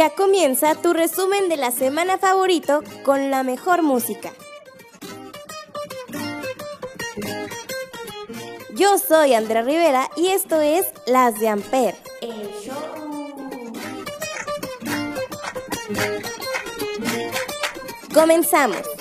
Ya comienza tu resumen de la semana favorito con la mejor música. Yo soy Andrea Rivera y esto es Las de Amper. Comenzamos.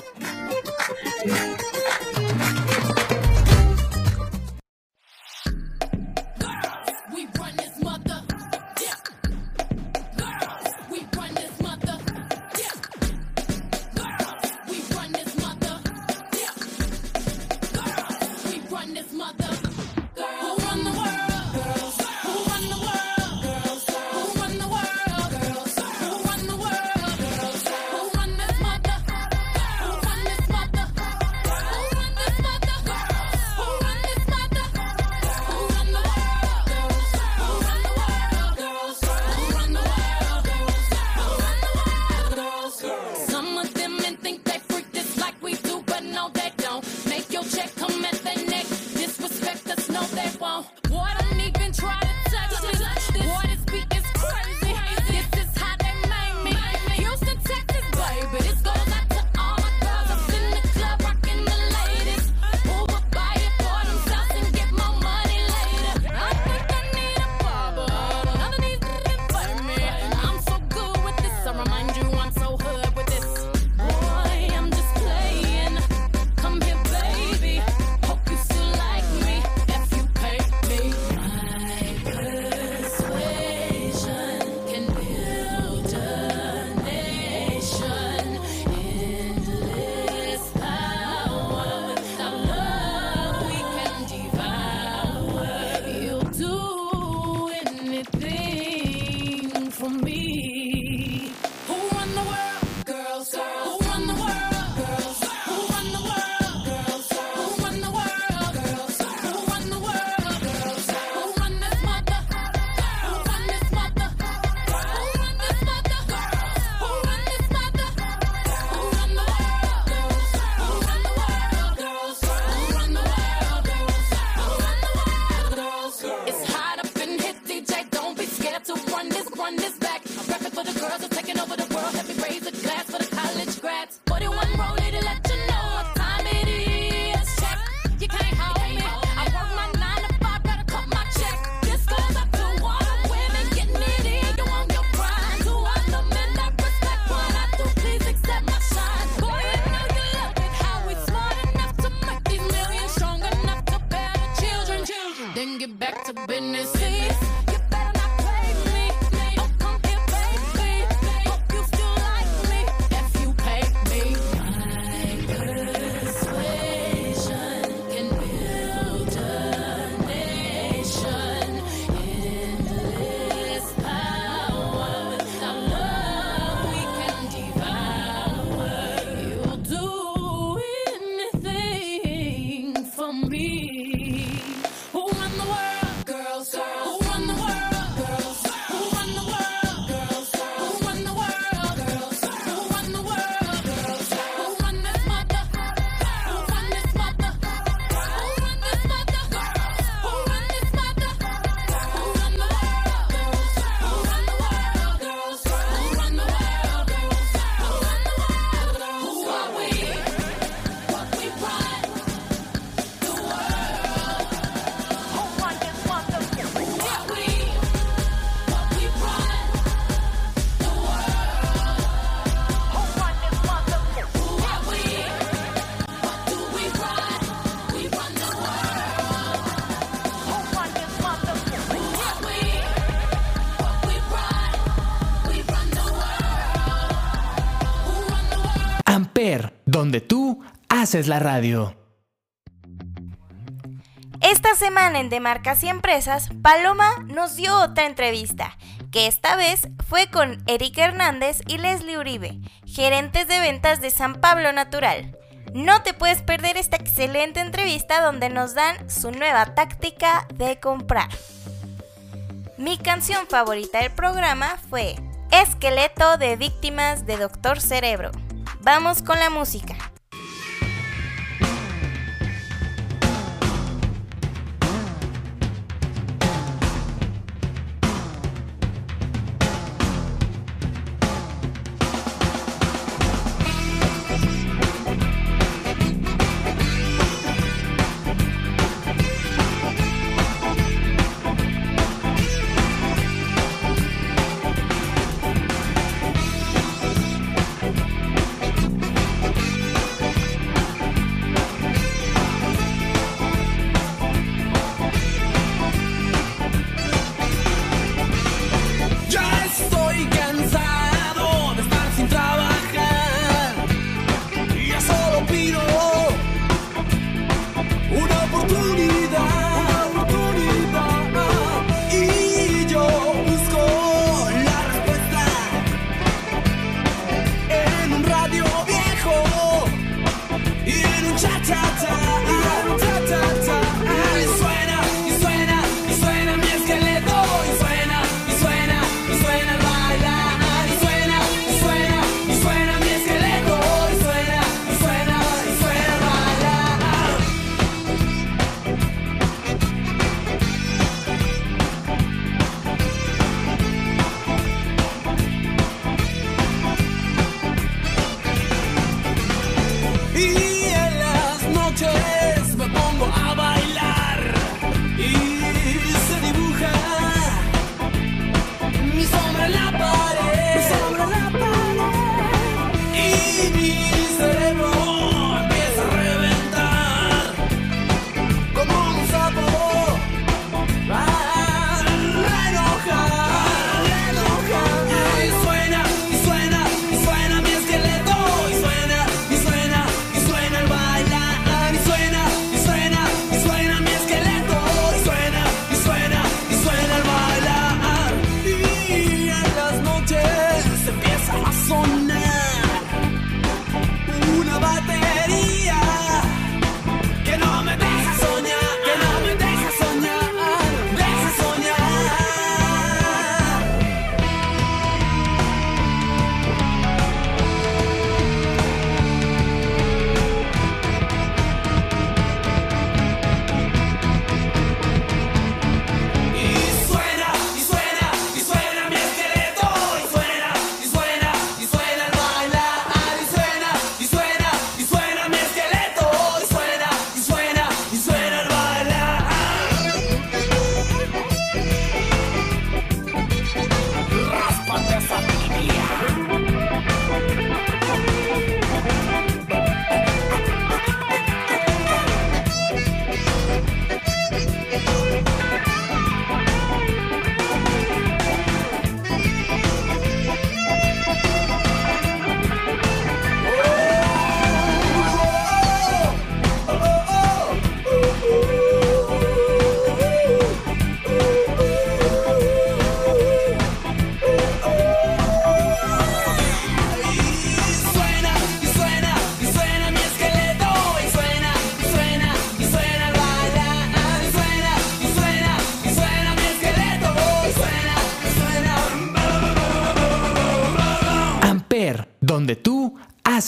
Es la radio. Esta semana en De Marcas y Empresas, Paloma nos dio otra entrevista, que esta vez fue con Eric Hernández y Leslie Uribe, gerentes de ventas de San Pablo Natural. No te puedes perder esta excelente entrevista donde nos dan su nueva táctica de comprar. Mi canción favorita del programa fue Esqueleto de Víctimas de Doctor Cerebro. Vamos con la música.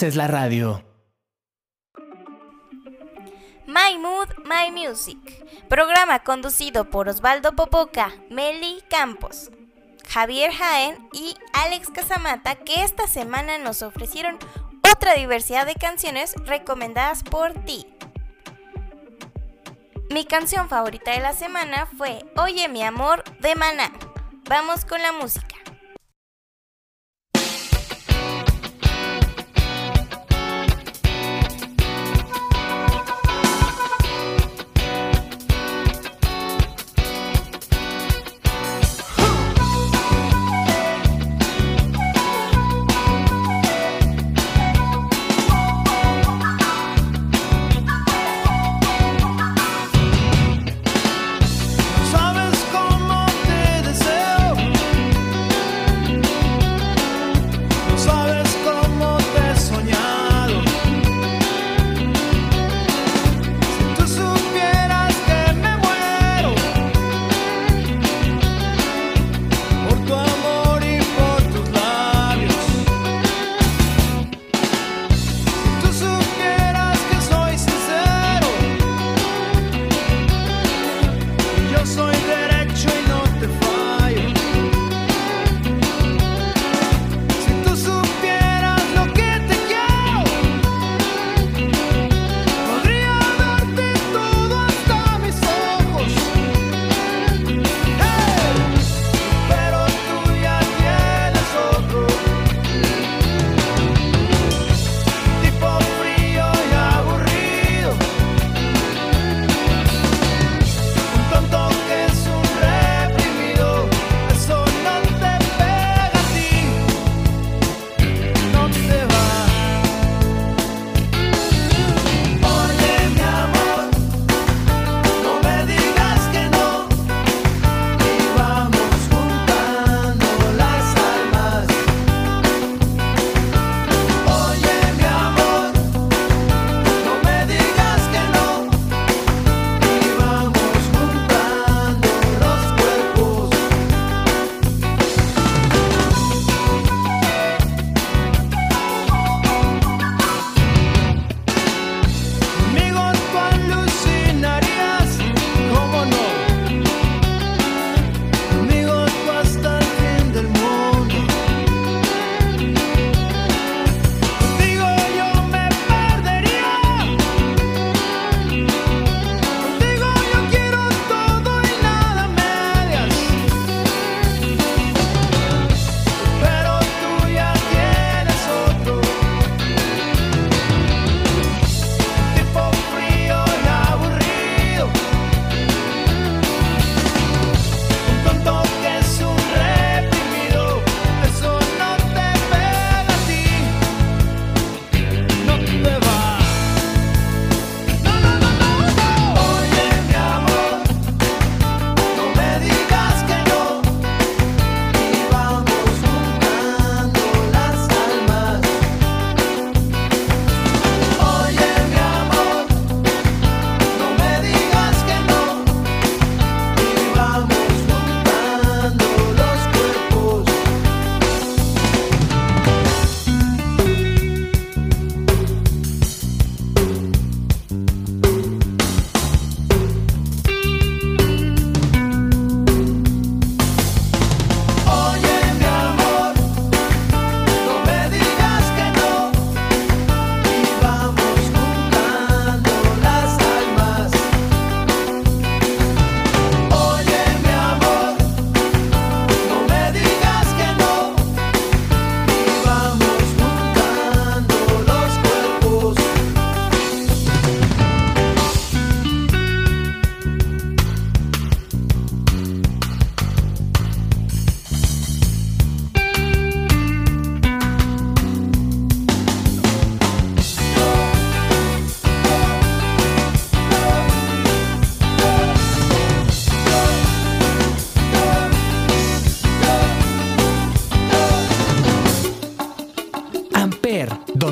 Haces la radio. My Mood, My Music, programa conducido por Osvaldo Popoca, Meli Campos, Javier Jaén y Alex Casamata, que esta semana nos ofrecieron otra diversidad de canciones recomendadas por ti. Mi canción favorita de la semana fue Oye mi amor de Maná. Vamos con la música.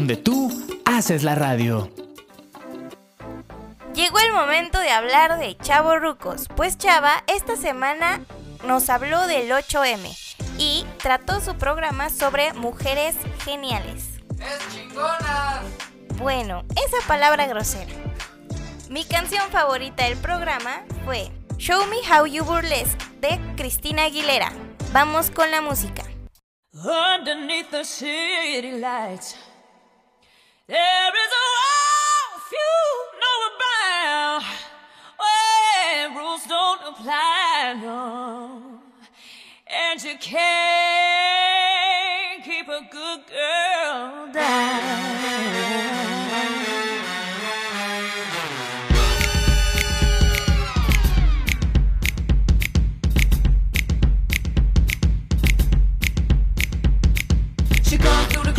donde tú haces la radio. Llegó el momento de hablar de Chavo Rucos, pues Chava esta semana nos habló del 8M y trató su programa sobre mujeres geniales. ¡Es chingona! Bueno, esa palabra grosera. Mi canción favorita del programa fue Show Me How You Burlesque de Cristina Aguilera. Vamos con la música. Underneath the city lights. There is a wolf you know about where rules don't apply, no. And you can't keep a good girl down.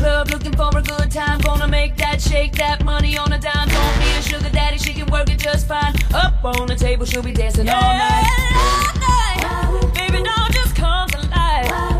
club looking for a good time. Gonna make that shake, that money on a dime. Don't be a sugar daddy, she can work it just fine. Up on the table, she'll be dancing yeah, all night. All night. Baby, no, just come to life.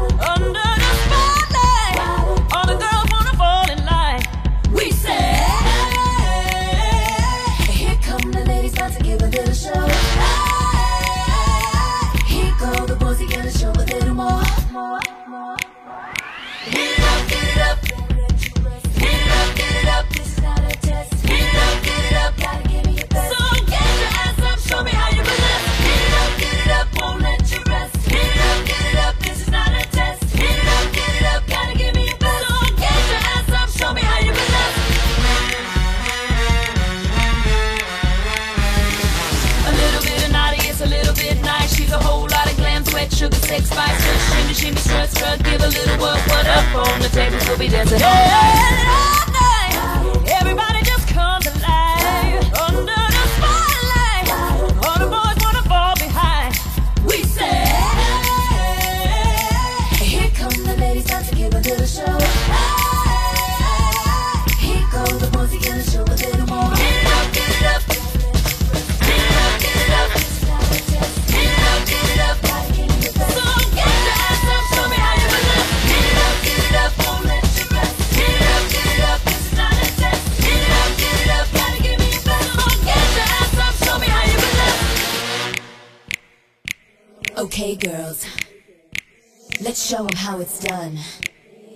done.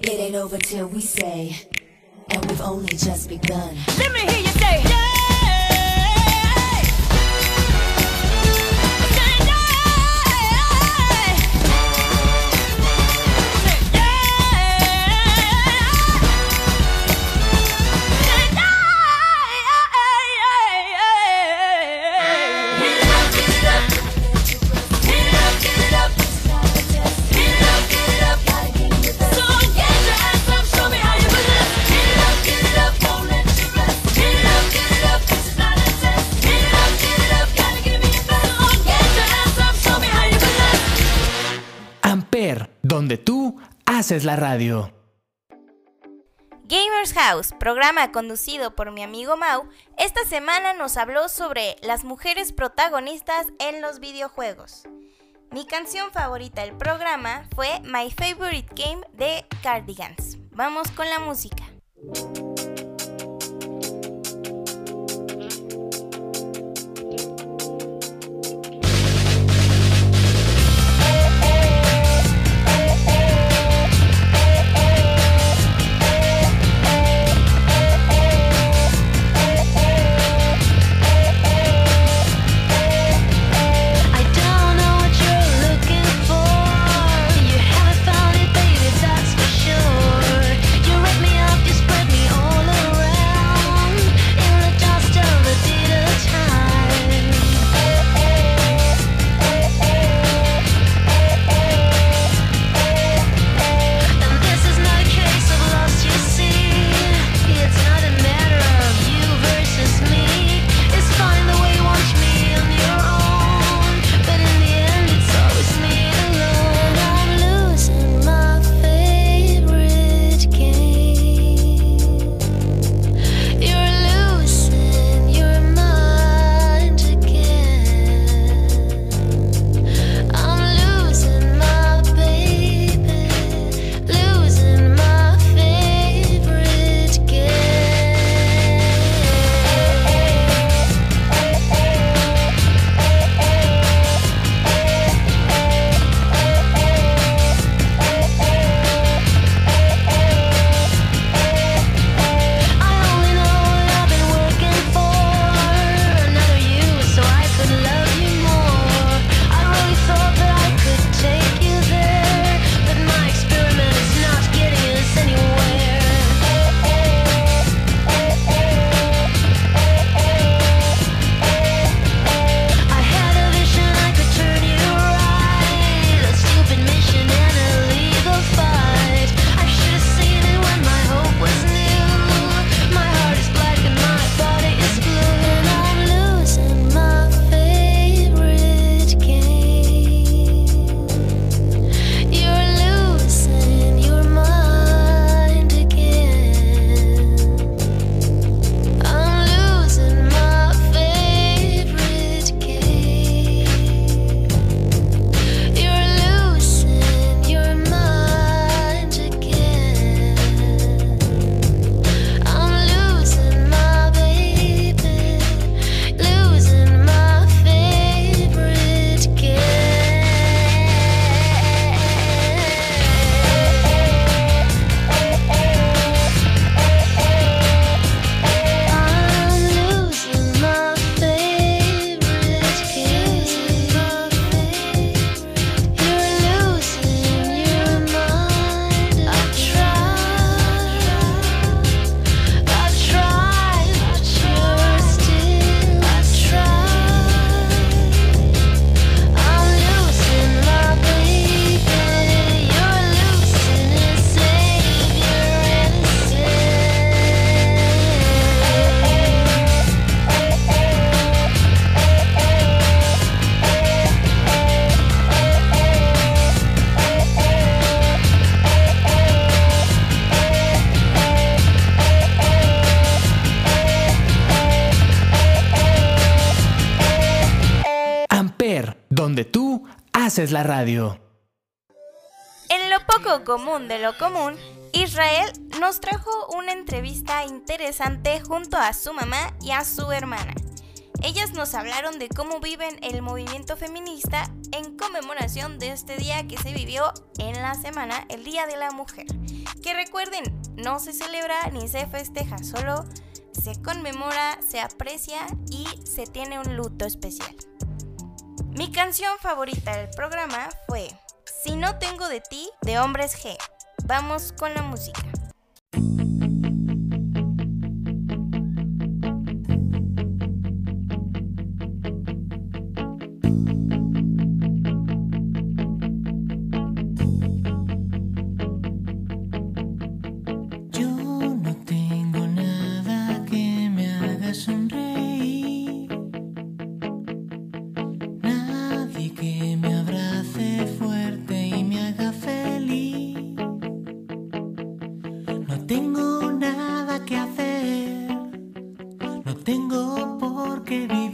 It ain't over till we say, and we've only just begun. donde tú haces la radio. Gamers House, programa conducido por mi amigo Mau, esta semana nos habló sobre las mujeres protagonistas en los videojuegos. Mi canción favorita del programa fue My Favorite Game de Cardigans. Vamos con la música. Haces la radio. En lo poco común de lo común, Israel nos trajo una entrevista interesante junto a su mamá y a su hermana. Ellas nos hablaron de cómo viven el movimiento feminista en conmemoración de este día que se vivió en la semana, el Día de la Mujer. Que recuerden, no se celebra ni se festeja, solo se conmemora, se aprecia y se tiene un luto especial. Mi canción favorita del programa fue Si no tengo de ti de Hombres G. Vamos con la música. No tengo nada que hacer. No tengo por qué vivir.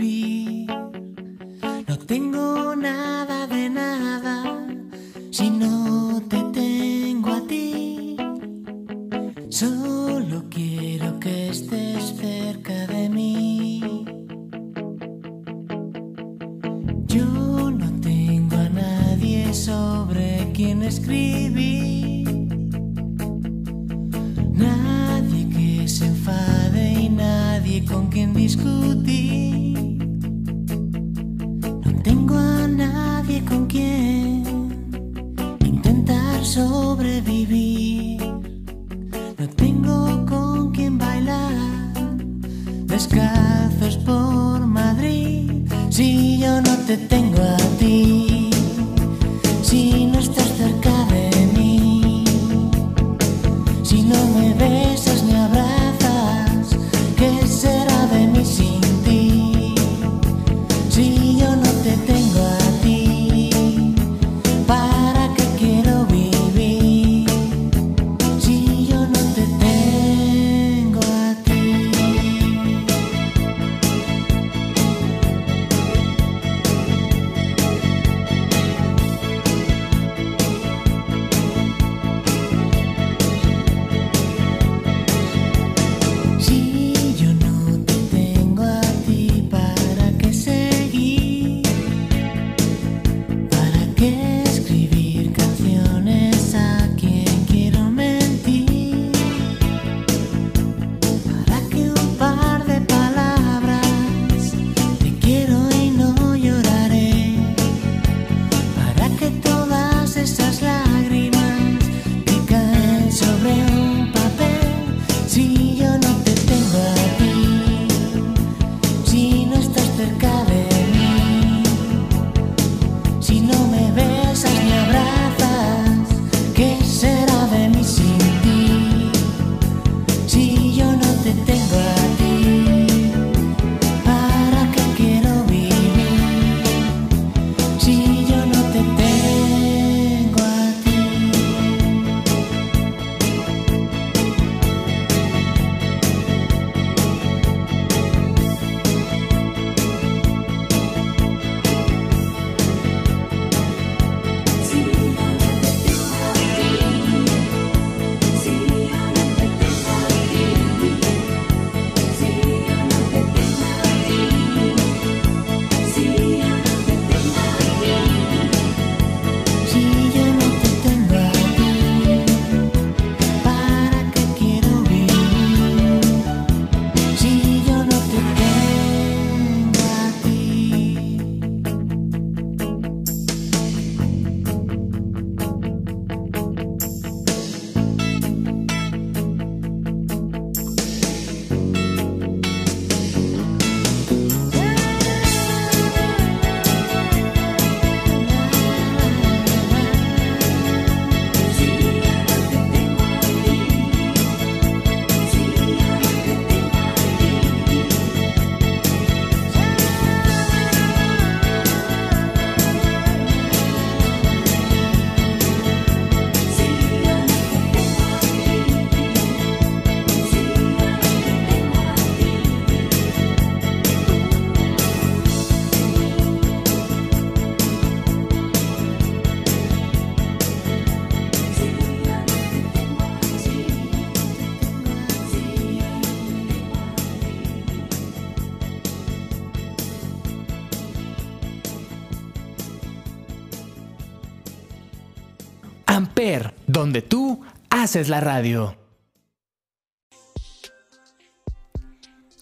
Donde tú haces la radio.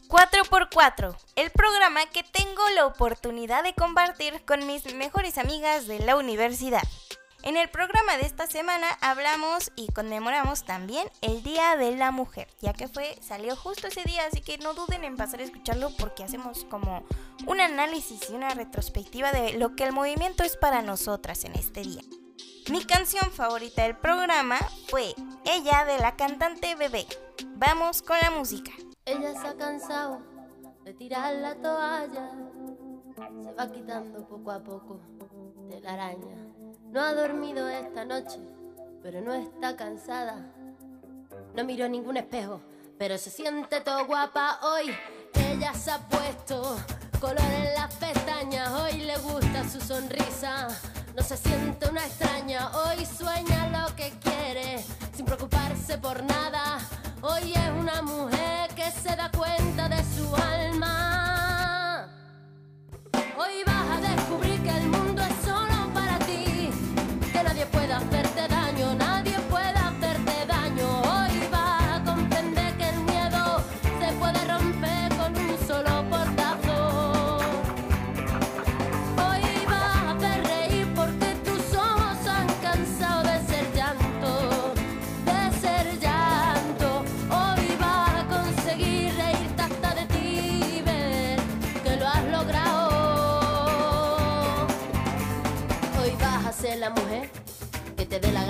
4x4, el programa que tengo la oportunidad de compartir con mis mejores amigas de la universidad. En el programa de esta semana hablamos y conmemoramos también el Día de la Mujer, ya que fue salió justo ese día, así que no duden en pasar a escucharlo porque hacemos como un análisis y una retrospectiva de lo que el movimiento es para nosotras en este día. Mi canción favorita del programa fue Ella de la cantante Bebé. Vamos con la música. Ella se ha cansado de tirar la toalla. Se va quitando poco a poco de la araña. No ha dormido esta noche, pero no está cansada. No miró ningún espejo, pero se siente todo guapa hoy. Ella se ha puesto color en las pestañas. Hoy le gusta su sonrisa. No se siente una extraña. Hoy sueña lo que quiere, sin preocuparse por nada. Hoy es una mujer que se da cuenta de su alma.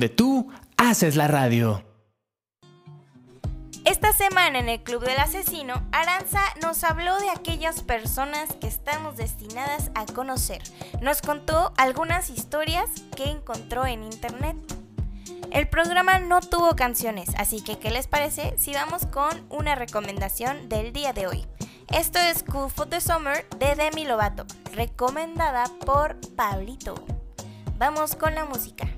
donde tú haces la radio. Esta semana en el Club del Asesino, Aranza nos habló de aquellas personas que estamos destinadas a conocer. Nos contó algunas historias que encontró en internet. El programa no tuvo canciones, así que ¿qué les parece si vamos con una recomendación del día de hoy? Esto es Cool for the Summer de Demi Lovato, recomendada por Pablito. Vamos con la música.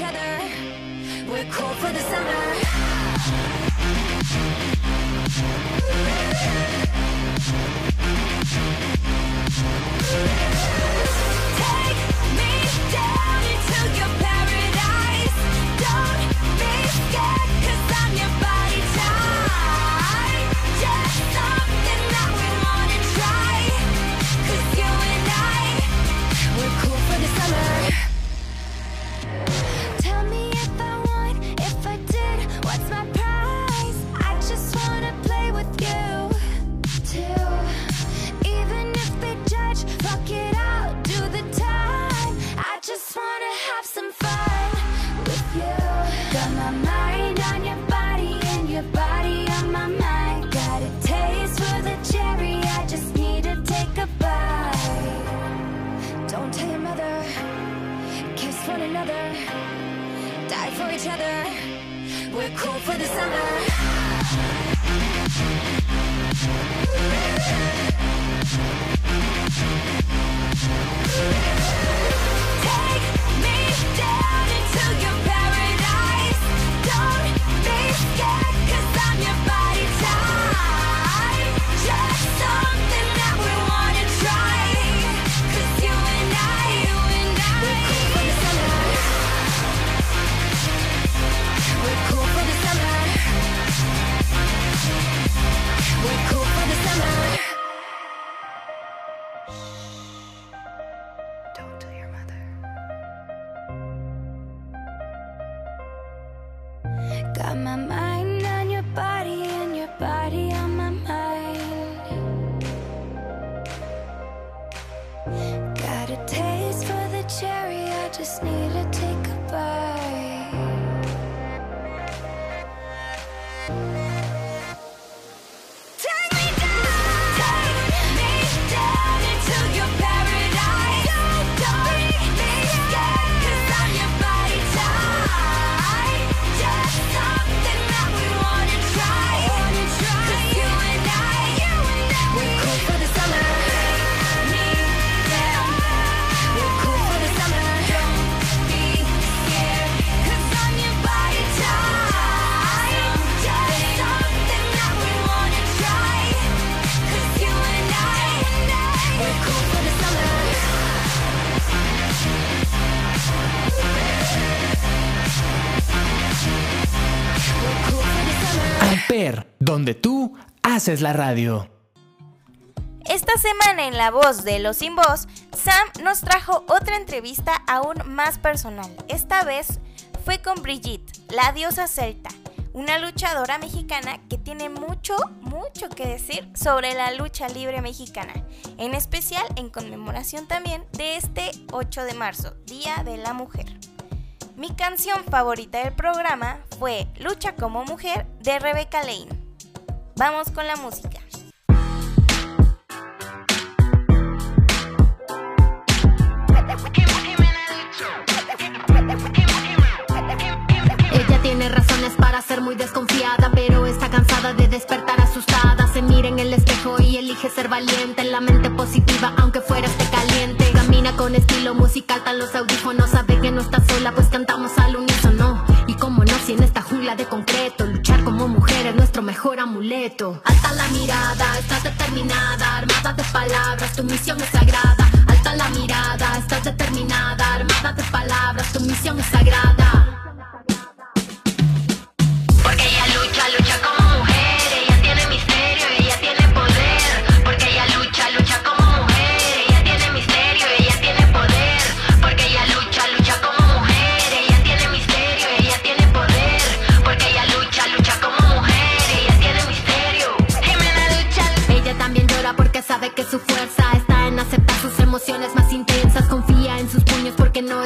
Each other. We're cool for the summer. Take me down for each other. We're cool for the summer. Take me down donde tú haces la radio. Esta semana en La Voz de Los Sin Voz, Sam nos trajo otra entrevista aún más personal. Esta vez fue con Brigitte, la diosa celta, una luchadora mexicana que tiene mucho, mucho que decir sobre la lucha libre mexicana, en especial en conmemoración también de este 8 de marzo, Día de la Mujer. Mi canción favorita del programa fue Lucha como Mujer de Rebecca Lane. Vamos con la música. Ella tiene razones para ser muy desconfiada, pero está cansada de despertar asustada. Se mira en el espejo y elige ser valiente, en la mente positiva, aunque fuera esté caliente. Camina con estilo musical, tan los audífonos, sabe que no está sola, pues cantamos al unísono. Y como no, si en esta jungla de concreto, mejor amuleto. Alta la mirada, estás determinada, armada de palabras, tu misión es sagrada. Alta la mirada, estás determinada, armada de palabras, tu misión es sagrada. Porque ella lucha, lucha como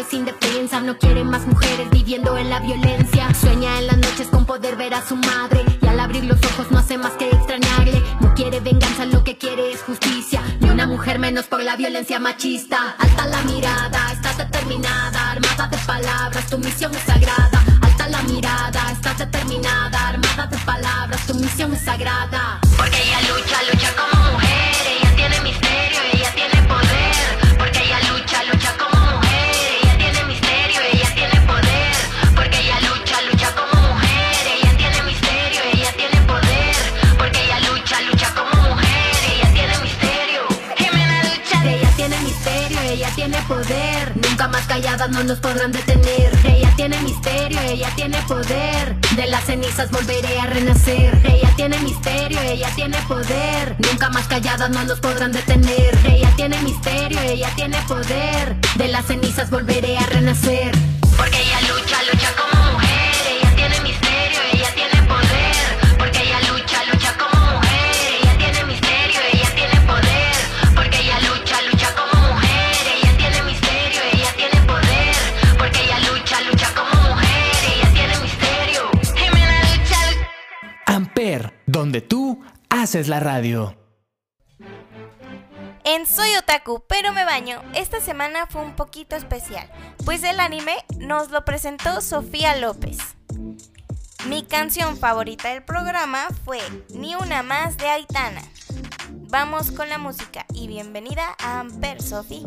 es indefensa. No quiere más mujeres viviendo en la violencia. Sueña en las noches con poder ver a su madre. Y al abrir los ojos no hace más que extrañarle. No quiere venganza, lo que quiere es justicia. Ni una mujer menos por la violencia machista. Alta la mirada, estás determinada. Armada de palabras, tu misión es sagrada. Alta la mirada, estás determinada. Armada de palabras, tu misión es sagrada. No nos podrán detener. Ella tiene misterio, ella tiene poder. De las cenizas volveré a renacer. Ella tiene misterio, ella tiene poder. Nunca más calladas no nos podrán detener. Ella tiene misterio, ella tiene poder. De las cenizas volveré a renacer. Porque ella haces la radio. En Soy Otaku, pero me baño, esta semana fue un poquito especial, pues el anime nos lo presentó Sofía López. Mi canción favorita del programa fue Ni una más de Aitana. Vamos con la música y bienvenida a Amper, Sofi.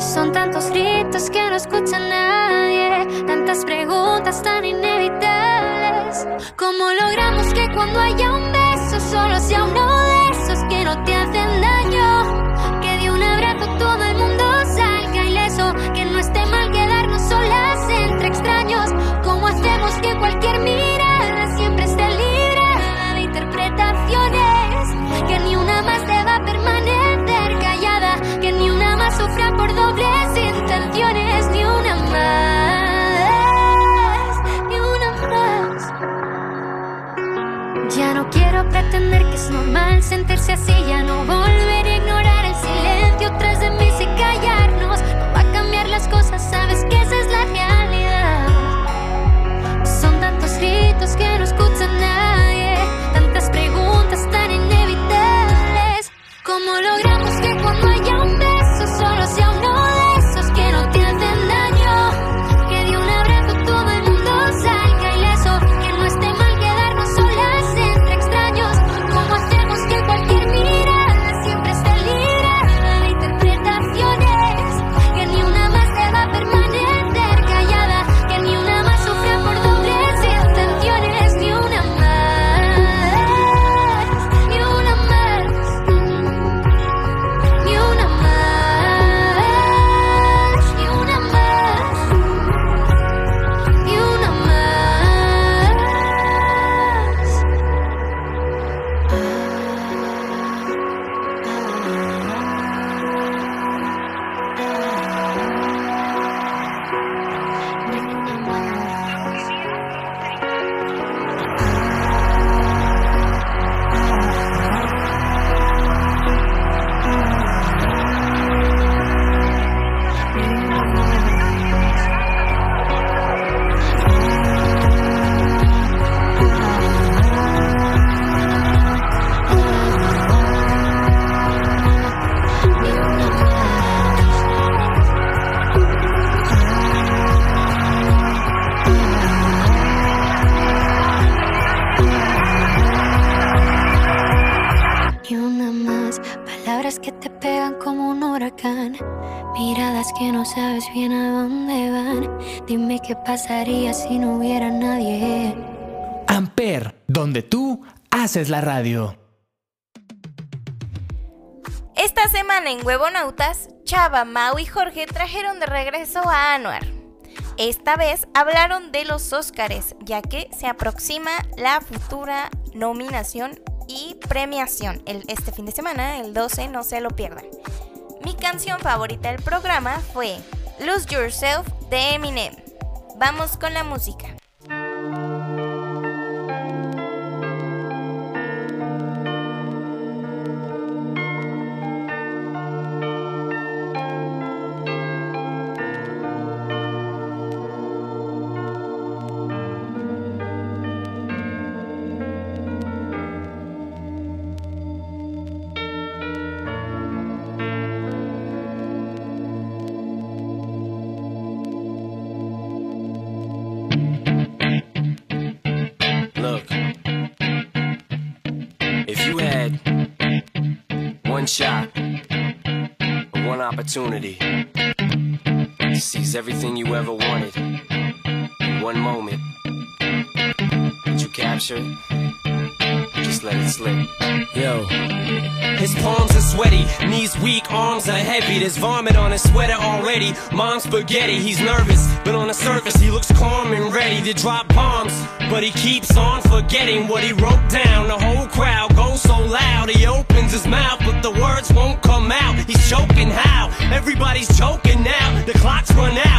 Son tantos gritos que no escucha nadie, tantas preguntas tan inevitables. ¿Cómo logramos que cuando haya un beso solo sea uno de esos que no te hacen daño? Que de un abrazo todo el mundo salga ileso, que no esté mal quedarnos solas entre extraños. Por dobles intenciones, ni una más, ni una más. Ya no quiero pretender que es normal sentirse así, ya no volveré a ignorar el silencio tras de mí si callarnos. No va a cambiar las cosas, sabes que miradas que no sabes bien a dónde van. Dime qué pasaría si no hubiera nadie. Amper, donde tú haces la radio. Esta semana en Huevonautas, Chava, Mau y Jorge trajeron de regreso a Anuar. Esta vez hablaron de los Óscares, ya que se aproxima la futura nominación y premiación el, este fin de semana, el 12, no se lo pierdan. Mi canción favorita del programa fue Lose Yourself de Eminem. Vamos con la música. opportunity to seize everything you ever wanted in one moment. Did you capture? Just let it slip. Yo. His palms are sweaty, knees weak, arms are heavy. There's vomit on his sweater already. Mom's spaghetti, he's nervous, but on the surface he looks calm and ready to drop bombs. But he keeps on forgetting what he wrote down. The whole crowd goes so loud, he opens his mouth, but the words won't come. Everybody's choking now. The clock's run out.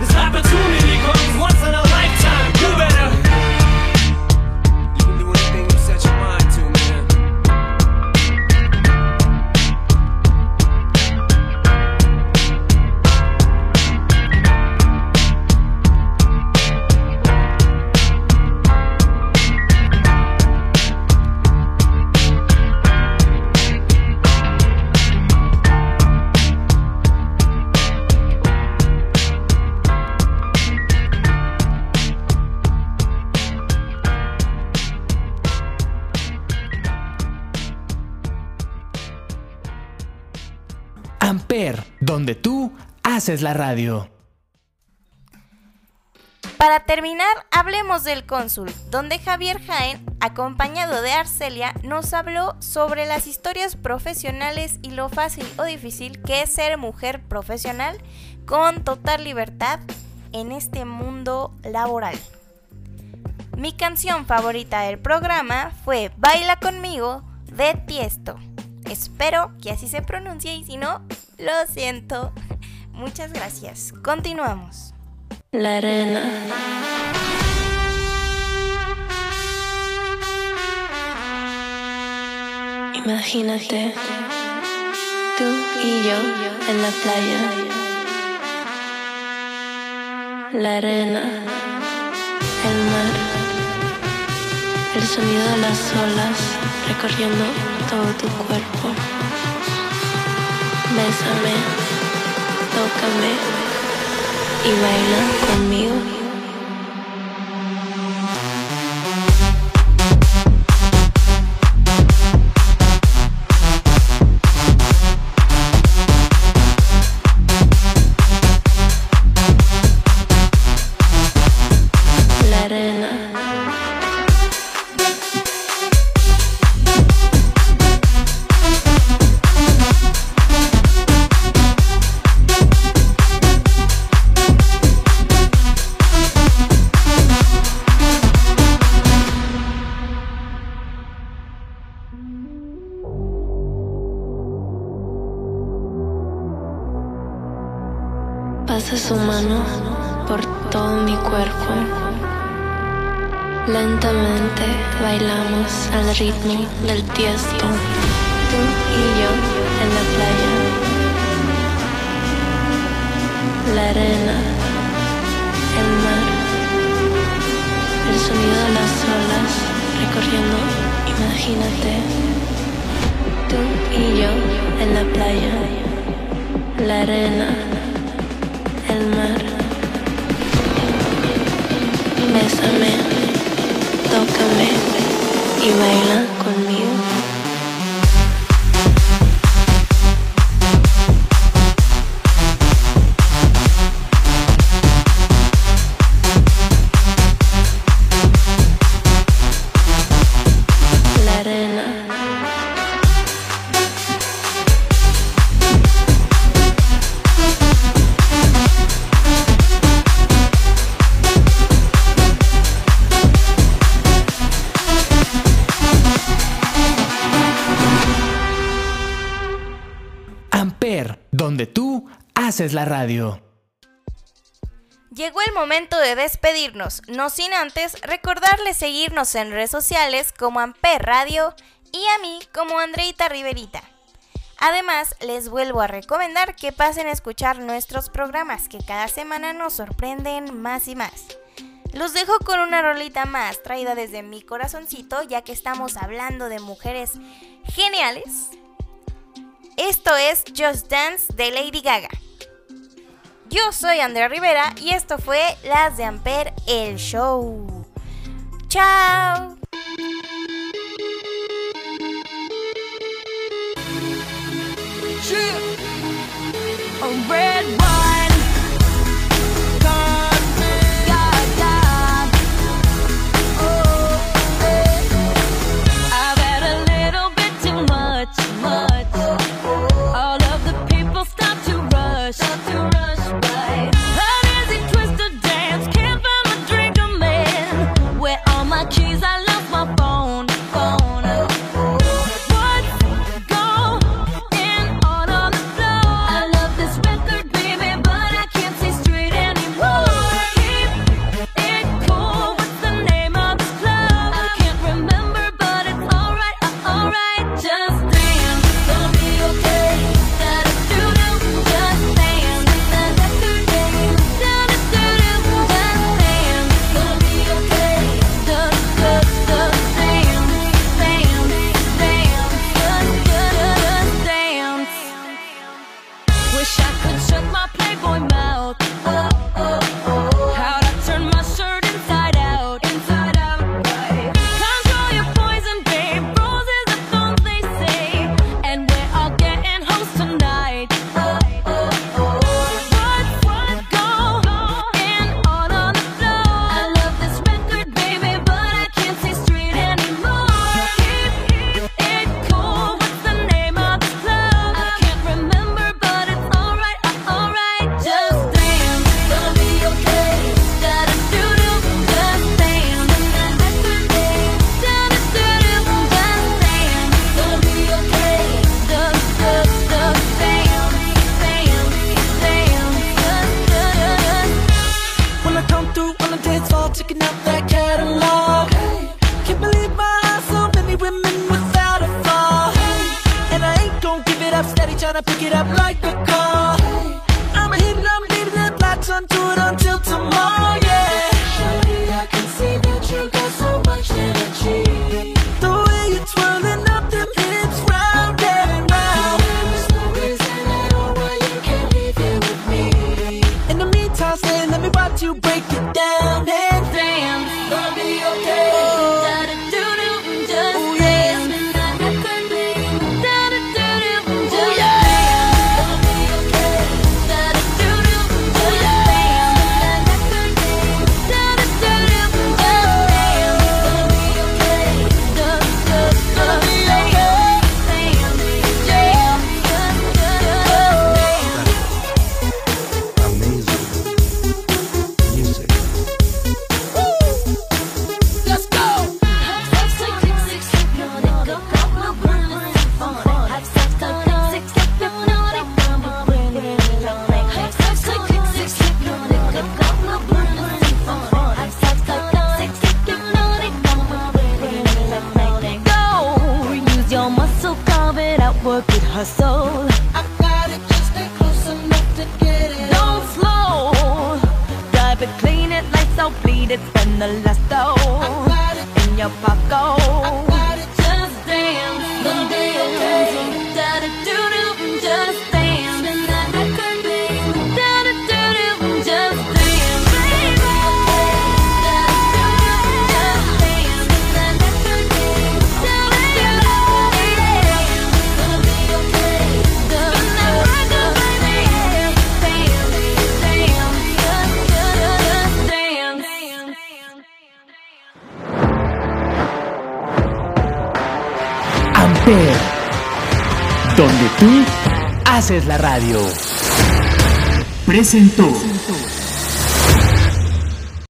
This happened haces la radio. Para terminar, hablemos del cónsul, donde Javier Jaén, acompañado de Arcelia, nos habló sobre las historias profesionales y lo fácil o difícil que es ser mujer profesional con total libertad en este mundo laboral. Mi canción favorita del programa fue Baila conmigo de Tiesto. Espero que así se pronuncie y si no, lo siento. Muchas gracias. Continuamos. La arena. Imagínate, tú y yo en la playa, la arena, el mar, el sonido de las olas recorriendo todo tu cuerpo. Bésame. 以为了昏迷。del 10 Es la radio. Llegó el momento de despedirnos, no sin antes recordarles seguirnos en redes sociales como Amper Radio y a mí como Andreita Riverita. Además, les vuelvo a recomendar que pasen a escuchar nuestros programas que cada semana nos sorprenden más y más. Los dejo con una rolita más traída desde mi corazoncito ya que estamos hablando de mujeres geniales. Esto es Just Dance de Lady Gaga. Yo soy Andrea Rivera y esto fue Las de Amper, el show. ¡Chao! La radio. Presentó.